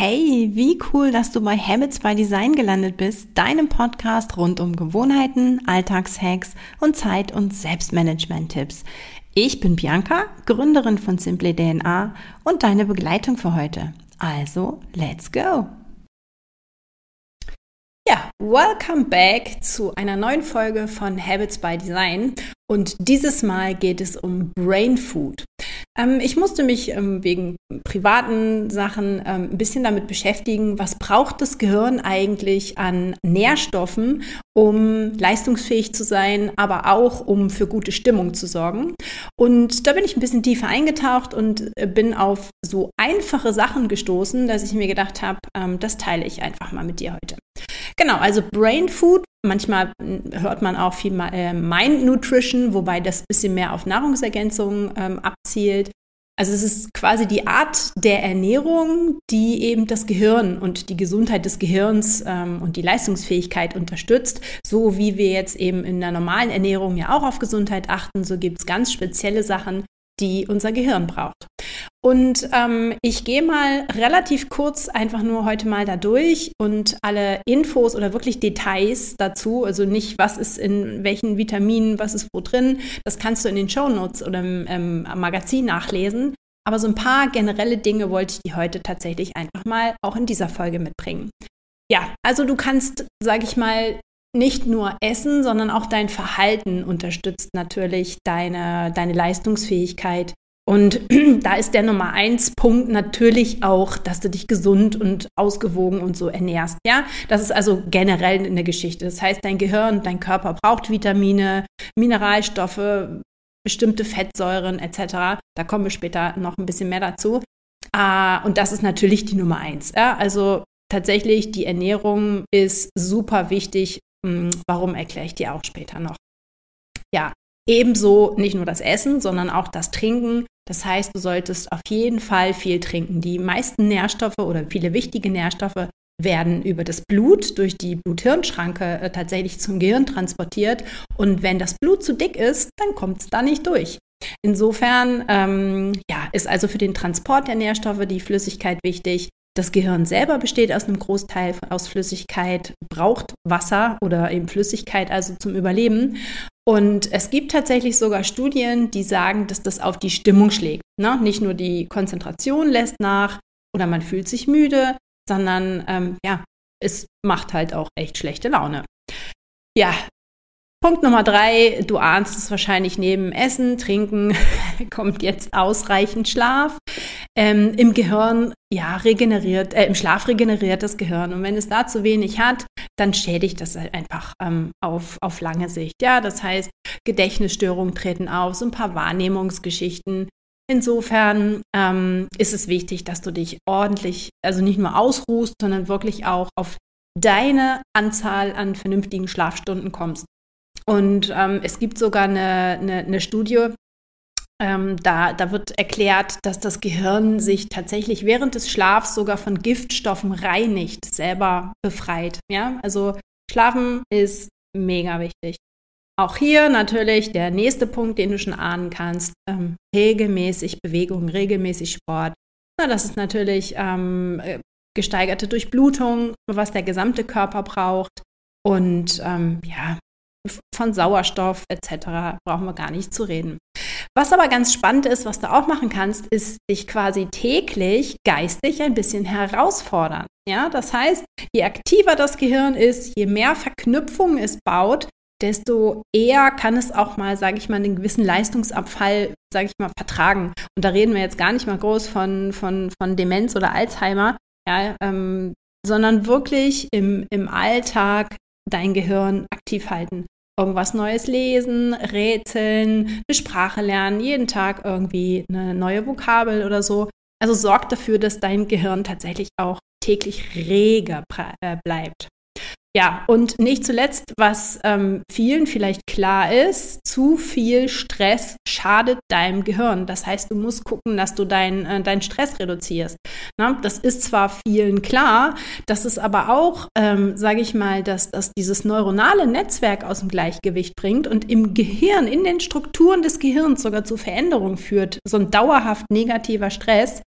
Hey, wie cool, dass du bei Habits by Design gelandet bist, deinem Podcast rund um Gewohnheiten, Alltagshacks und Zeit- und Selbstmanagement-Tipps. Ich bin Bianca, Gründerin von Simply DNA und deine Begleitung für heute. Also, let's go! Ja, welcome back zu einer neuen Folge von Habits by Design. Und dieses Mal geht es um Brain Food. Ähm, ich musste mich ähm, wegen privaten Sachen ähm, ein bisschen damit beschäftigen, was braucht das Gehirn eigentlich an Nährstoffen, um leistungsfähig zu sein, aber auch um für gute Stimmung zu sorgen. Und da bin ich ein bisschen tiefer eingetaucht und äh, bin auf so einfache Sachen gestoßen, dass ich mir gedacht habe, ähm, das teile ich einfach mal mit dir heute. Genau, also Brain Food. Manchmal hm, hört man auch viel äh, Mind Nutrition, wobei das ein bisschen mehr auf Nahrungsergänzung ähm, abzielt. Also es ist quasi die Art der Ernährung, die eben das Gehirn und die Gesundheit des Gehirns ähm, und die Leistungsfähigkeit unterstützt. So wie wir jetzt eben in der normalen Ernährung ja auch auf Gesundheit achten, so gibt es ganz spezielle Sachen, die unser Gehirn braucht. Und ähm, ich gehe mal relativ kurz einfach nur heute mal da durch und alle Infos oder wirklich Details dazu, also nicht, was ist in welchen Vitaminen, was ist wo drin, das kannst du in den Show Notes oder im, im Magazin nachlesen. Aber so ein paar generelle Dinge wollte ich dir heute tatsächlich einfach mal auch in dieser Folge mitbringen. Ja, also du kannst, sage ich mal, nicht nur Essen, sondern auch dein Verhalten unterstützt natürlich deine, deine Leistungsfähigkeit. Und da ist der Nummer eins Punkt natürlich auch, dass du dich gesund und ausgewogen und so ernährst. Ja, das ist also generell in der Geschichte. Das heißt, dein Gehirn, dein Körper braucht Vitamine, Mineralstoffe, bestimmte Fettsäuren etc. Da kommen wir später noch ein bisschen mehr dazu. Ah, und das ist natürlich die Nummer eins. Ja? Also tatsächlich, die Ernährung ist super wichtig hm, warum erkläre ich dir auch später noch. Ebenso nicht nur das Essen, sondern auch das Trinken. Das heißt, du solltest auf jeden Fall viel trinken. Die meisten Nährstoffe oder viele wichtige Nährstoffe werden über das Blut durch die Blut-Hirn-Schranke äh, tatsächlich zum Gehirn transportiert. Und wenn das Blut zu dick ist, dann kommt es da nicht durch. Insofern ähm, ja, ist also für den Transport der Nährstoffe die Flüssigkeit wichtig. Das Gehirn selber besteht aus einem Großteil aus Flüssigkeit, braucht Wasser oder eben Flüssigkeit also zum Überleben. Und es gibt tatsächlich sogar Studien, die sagen, dass das auf die Stimmung schlägt. Ne? Nicht nur die Konzentration lässt nach oder man fühlt sich müde, sondern ähm, ja, es macht halt auch echt schlechte Laune. Ja, Punkt Nummer drei, du ahnst es wahrscheinlich neben Essen, Trinken, kommt jetzt ausreichend Schlaf. Ähm, Im Gehirn, ja, regeneriert, äh, im Schlaf regeneriert das Gehirn. Und wenn es da zu wenig hat, dann schädigt das halt einfach ähm, auf, auf lange Sicht. Ja, das heißt, Gedächtnisstörungen treten auf, so ein paar Wahrnehmungsgeschichten. Insofern ähm, ist es wichtig, dass du dich ordentlich, also nicht nur ausruhst, sondern wirklich auch auf deine Anzahl an vernünftigen Schlafstunden kommst. Und ähm, es gibt sogar eine, eine, eine Studie, ähm, da, da wird erklärt, dass das Gehirn sich tatsächlich während des Schlafs sogar von Giftstoffen reinigt, selber befreit. Ja, also Schlafen ist mega wichtig. Auch hier natürlich der nächste Punkt, den du schon ahnen kannst, ähm, regelmäßig Bewegung, regelmäßig Sport. Na, das ist natürlich ähm, äh, gesteigerte Durchblutung, was der gesamte Körper braucht. Und ähm, ja, von Sauerstoff etc. brauchen wir gar nicht zu reden. Was aber ganz spannend ist, was du auch machen kannst, ist dich quasi täglich geistig ein bisschen herausfordern. Ja, das heißt, je aktiver das Gehirn ist, je mehr Verknüpfungen es baut, desto eher kann es auch mal, sage ich mal, einen gewissen Leistungsabfall, sage ich mal, vertragen. Und da reden wir jetzt gar nicht mal groß von, von, von Demenz oder Alzheimer, ja, ähm, sondern wirklich im, im Alltag dein Gehirn aktiv halten. Irgendwas Neues lesen, rätseln, eine Sprache lernen, jeden Tag irgendwie eine neue Vokabel oder so. Also sorg dafür, dass dein Gehirn tatsächlich auch täglich rege äh, bleibt. Ja, und nicht zuletzt, was ähm, vielen vielleicht klar ist, zu viel Stress schadet deinem Gehirn. Das heißt, du musst gucken, dass du deinen äh, dein Stress reduzierst. Na, das ist zwar vielen klar, das ist aber auch, ähm, sage ich mal, dass, dass dieses neuronale Netzwerk aus dem Gleichgewicht bringt und im Gehirn, in den Strukturen des Gehirns sogar zu Veränderungen führt. So ein dauerhaft negativer Stress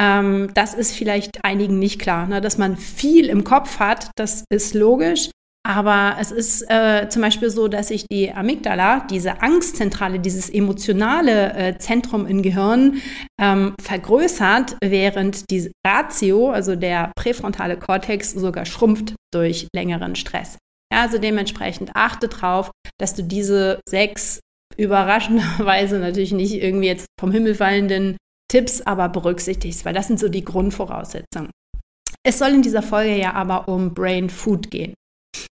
Ähm, das ist vielleicht einigen nicht klar, ne? dass man viel im Kopf hat, das ist logisch. Aber es ist äh, zum Beispiel so, dass sich die Amygdala, diese Angstzentrale, dieses emotionale äh, Zentrum im Gehirn ähm, vergrößert, während die Ratio, also der präfrontale Kortex, sogar schrumpft durch längeren Stress. Ja, also dementsprechend achte darauf, dass du diese sechs überraschenderweise natürlich nicht irgendwie jetzt vom Himmel fallenden Tipps aber berücksichtigst, weil das sind so die Grundvoraussetzungen. Es soll in dieser Folge ja aber um Brain Food gehen.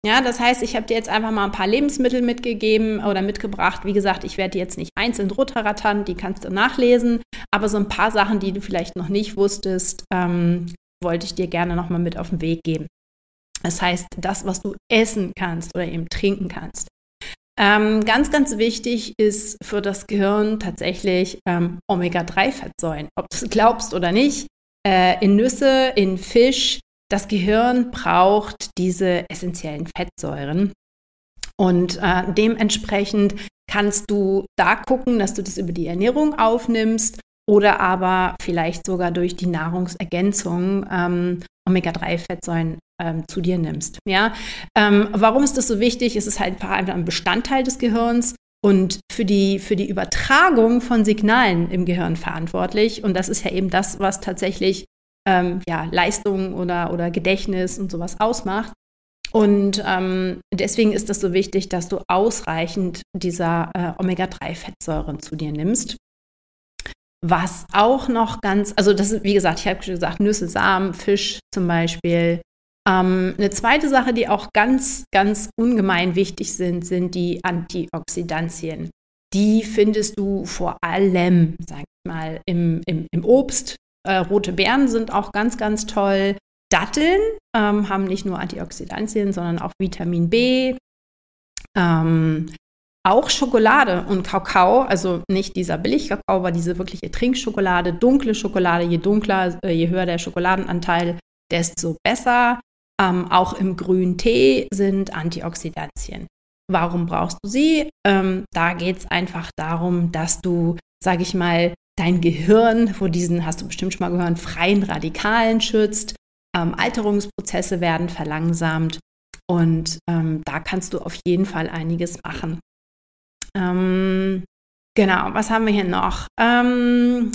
Ja, das heißt, ich habe dir jetzt einfach mal ein paar Lebensmittel mitgegeben oder mitgebracht. Wie gesagt, ich werde jetzt nicht einzeln runterrattern, die kannst du nachlesen, aber so ein paar Sachen, die du vielleicht noch nicht wusstest, ähm, wollte ich dir gerne nochmal mit auf den Weg geben. Das heißt, das, was du essen kannst oder eben trinken kannst. Ähm, ganz, ganz wichtig ist für das Gehirn tatsächlich ähm, Omega-3-Fettsäuren. Ob du es glaubst oder nicht, äh, in Nüsse, in Fisch, das Gehirn braucht diese essentiellen Fettsäuren. Und äh, dementsprechend kannst du da gucken, dass du das über die Ernährung aufnimmst oder aber vielleicht sogar durch die Nahrungsergänzung ähm, Omega-3-Fettsäuren ähm, zu dir nimmst. Ja? Ähm, warum ist das so wichtig? Es ist halt einfach ein Bestandteil des Gehirns und für die, für die Übertragung von Signalen im Gehirn verantwortlich. Und das ist ja eben das, was tatsächlich ähm, ja, Leistung oder, oder Gedächtnis und sowas ausmacht. Und ähm, deswegen ist es so wichtig, dass du ausreichend dieser äh, Omega-3-Fettsäuren zu dir nimmst. Was auch noch ganz, also das ist, wie gesagt, ich habe schon gesagt, Nüsse, Samen, Fisch zum Beispiel. Ähm, eine zweite Sache, die auch ganz, ganz ungemein wichtig sind, sind die Antioxidantien. Die findest du vor allem, sag ich mal, im, im, im Obst, äh, rote Beeren sind auch ganz, ganz toll. Datteln ähm, haben nicht nur Antioxidantien, sondern auch Vitamin B. Ähm, auch Schokolade und Kakao, also nicht dieser Billigkakao, aber diese wirkliche Trinkschokolade, dunkle Schokolade, je dunkler, äh, je höher der Schokoladenanteil, desto besser. Ähm, auch im grünen Tee sind Antioxidantien. Warum brauchst du sie? Ähm, da geht es einfach darum, dass du, sage ich mal, dein Gehirn vor diesen, hast du bestimmt schon mal gehört, freien Radikalen schützt. Ähm, Alterungsprozesse werden verlangsamt und ähm, da kannst du auf jeden Fall einiges machen. Ähm, genau, was haben wir hier noch? Ähm,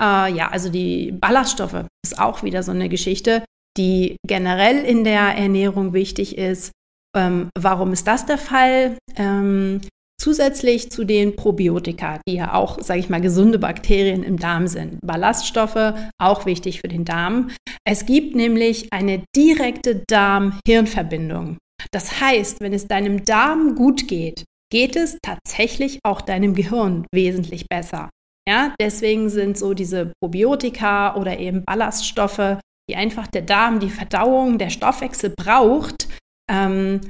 äh, ja, also die Ballaststoffe ist auch wieder so eine Geschichte, die generell in der Ernährung wichtig ist. Ähm, warum ist das der Fall? Ähm, Zusätzlich zu den Probiotika, die ja auch, sage ich mal, gesunde Bakterien im Darm sind. Ballaststoffe, auch wichtig für den Darm. Es gibt nämlich eine direkte Darm-Hirn-Verbindung. Das heißt, wenn es deinem Darm gut geht, geht es tatsächlich auch deinem Gehirn wesentlich besser. Ja, deswegen sind so diese Probiotika oder eben Ballaststoffe, die einfach der Darm, die Verdauung, der Stoffwechsel braucht, ähm,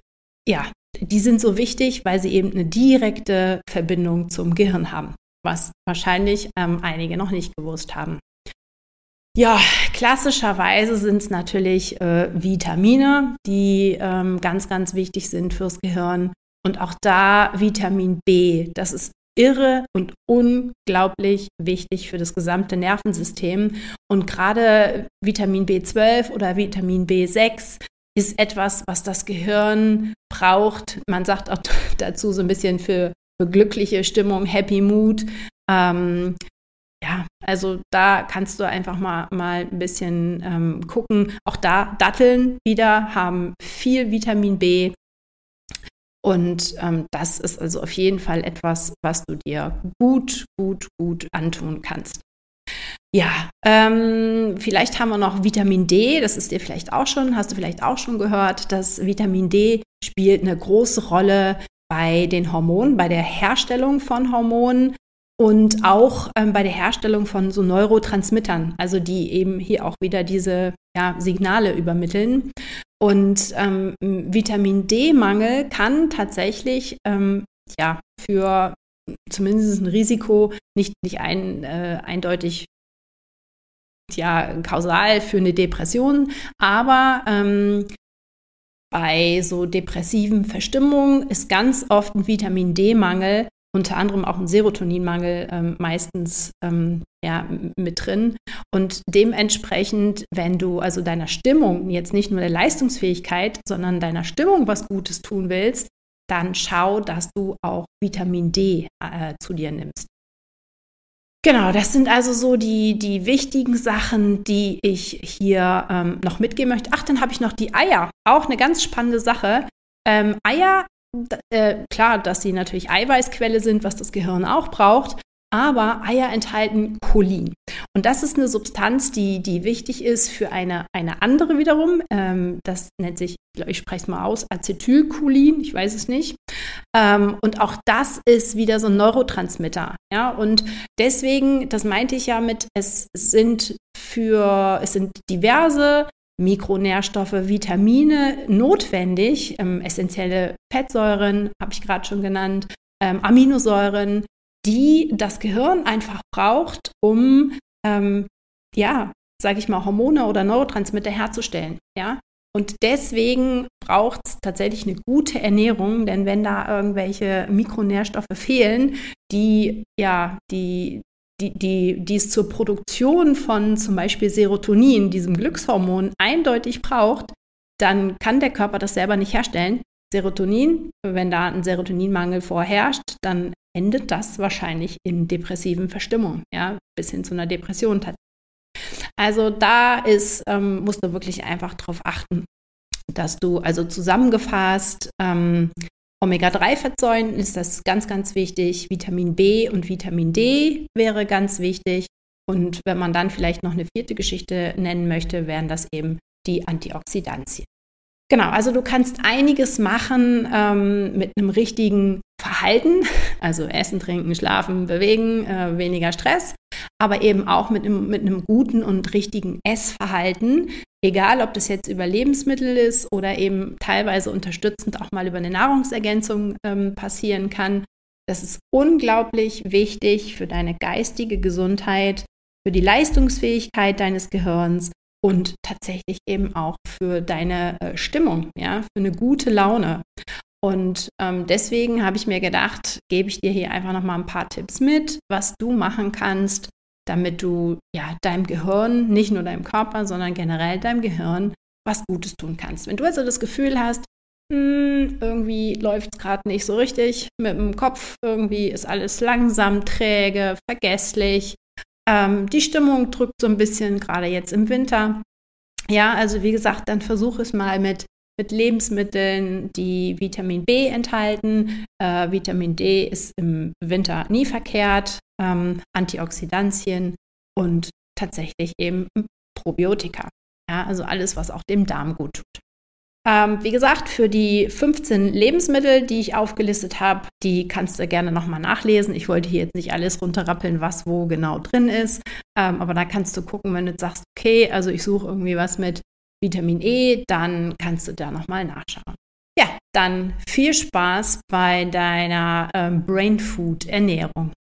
ja, die sind so wichtig, weil sie eben eine direkte Verbindung zum Gehirn haben, was wahrscheinlich ähm, einige noch nicht gewusst haben. Ja, klassischerweise sind es natürlich äh, Vitamine, die ähm, ganz, ganz wichtig sind fürs Gehirn. Und auch da Vitamin B, das ist irre und unglaublich wichtig für das gesamte Nervensystem. Und gerade Vitamin B12 oder Vitamin B6 ist etwas, was das Gehirn braucht. Man sagt auch dazu so ein bisschen für, für glückliche Stimmung, Happy Mood. Ähm, ja, also da kannst du einfach mal, mal ein bisschen ähm, gucken. Auch da Datteln wieder haben viel Vitamin B. Und ähm, das ist also auf jeden Fall etwas, was du dir gut, gut, gut antun kannst. Ja, ähm, vielleicht haben wir noch Vitamin D, das ist dir vielleicht auch schon, hast du vielleicht auch schon gehört, dass Vitamin D spielt eine große Rolle bei den Hormonen, bei der Herstellung von Hormonen und auch ähm, bei der Herstellung von so Neurotransmittern, also die eben hier auch wieder diese ja, Signale übermitteln. Und ähm, Vitamin D-Mangel kann tatsächlich ähm, ja, für zumindest ein Risiko nicht, nicht ein, äh, eindeutig ja kausal für eine Depression, aber ähm, bei so depressiven Verstimmungen ist ganz oft ein Vitamin D-Mangel unter anderem auch ein Serotoninmangel ähm, meistens ähm, ja, mit drin. Und dementsprechend, wenn du also deiner Stimmung, jetzt nicht nur der Leistungsfähigkeit, sondern deiner Stimmung was Gutes tun willst, dann schau, dass du auch Vitamin D äh, zu dir nimmst. Genau, das sind also so die, die wichtigen Sachen, die ich hier ähm, noch mitgeben möchte. Ach, dann habe ich noch die Eier. Auch eine ganz spannende Sache. Ähm, Eier, äh, klar, dass sie natürlich Eiweißquelle sind, was das Gehirn auch braucht aber Eier enthalten Cholin. Und das ist eine Substanz, die, die wichtig ist für eine, eine andere wiederum. Ähm, das nennt sich, ich spreche es mal aus, Acetylcholin, ich weiß es nicht. Ähm, und auch das ist wieder so ein Neurotransmitter. Ja? Und deswegen, das meinte ich ja mit, es sind für, es sind diverse Mikronährstoffe, Vitamine notwendig, ähm, essentielle Fettsäuren, habe ich gerade schon genannt, ähm, Aminosäuren, die das Gehirn einfach braucht, um, ähm, ja, sage ich mal, Hormone oder Neurotransmitter herzustellen. Ja? Und deswegen braucht es tatsächlich eine gute Ernährung, denn wenn da irgendwelche Mikronährstoffe fehlen, die ja die die, die, die es zur Produktion von zum Beispiel Serotonin, diesem Glückshormon, eindeutig braucht, dann kann der Körper das selber nicht herstellen. Serotonin, wenn da ein Serotoninmangel vorherrscht, dann endet das wahrscheinlich in depressiven Verstimmungen, ja, bis hin zu einer Depression. Also da ist, ähm, musst du wirklich einfach darauf achten, dass du also zusammengefasst ähm, Omega-3-Fettsäuren ist das ganz, ganz wichtig. Vitamin B und Vitamin D wäre ganz wichtig. Und wenn man dann vielleicht noch eine vierte Geschichte nennen möchte, wären das eben die Antioxidantien. Genau, also du kannst einiges machen ähm, mit einem richtigen Verhalten, also Essen, Trinken, Schlafen, Bewegen, äh, weniger Stress, aber eben auch mit einem, mit einem guten und richtigen Essverhalten, egal ob das jetzt über Lebensmittel ist oder eben teilweise unterstützend auch mal über eine Nahrungsergänzung ähm, passieren kann. Das ist unglaublich wichtig für deine geistige Gesundheit, für die Leistungsfähigkeit deines Gehirns und tatsächlich eben auch für deine äh, Stimmung, ja, für eine gute Laune. Und ähm, deswegen habe ich mir gedacht, gebe ich dir hier einfach noch mal ein paar Tipps mit, was du machen kannst, damit du ja deinem Gehirn, nicht nur deinem Körper, sondern generell deinem Gehirn was Gutes tun kannst. Wenn du also das Gefühl hast, hm, irgendwie läuft es gerade nicht so richtig mit dem Kopf, irgendwie ist alles langsam, träge, vergesslich, ähm, die Stimmung drückt so ein bisschen, gerade jetzt im Winter. Ja, also wie gesagt, dann versuch es mal mit, mit Lebensmitteln, die Vitamin B enthalten. Äh, Vitamin D ist im Winter nie verkehrt. Ähm, Antioxidantien und tatsächlich eben Probiotika. Ja, also alles, was auch dem Darm gut tut. Ähm, wie gesagt, für die 15 Lebensmittel, die ich aufgelistet habe, die kannst du gerne nochmal nachlesen. Ich wollte hier jetzt nicht alles runterrappeln, was wo genau drin ist. Ähm, aber da kannst du gucken, wenn du sagst, okay, also ich suche irgendwie was mit Vitamin E, dann kannst du da nochmal nachschauen. Ja, dann viel Spaß bei deiner ähm, Brain Food Ernährung.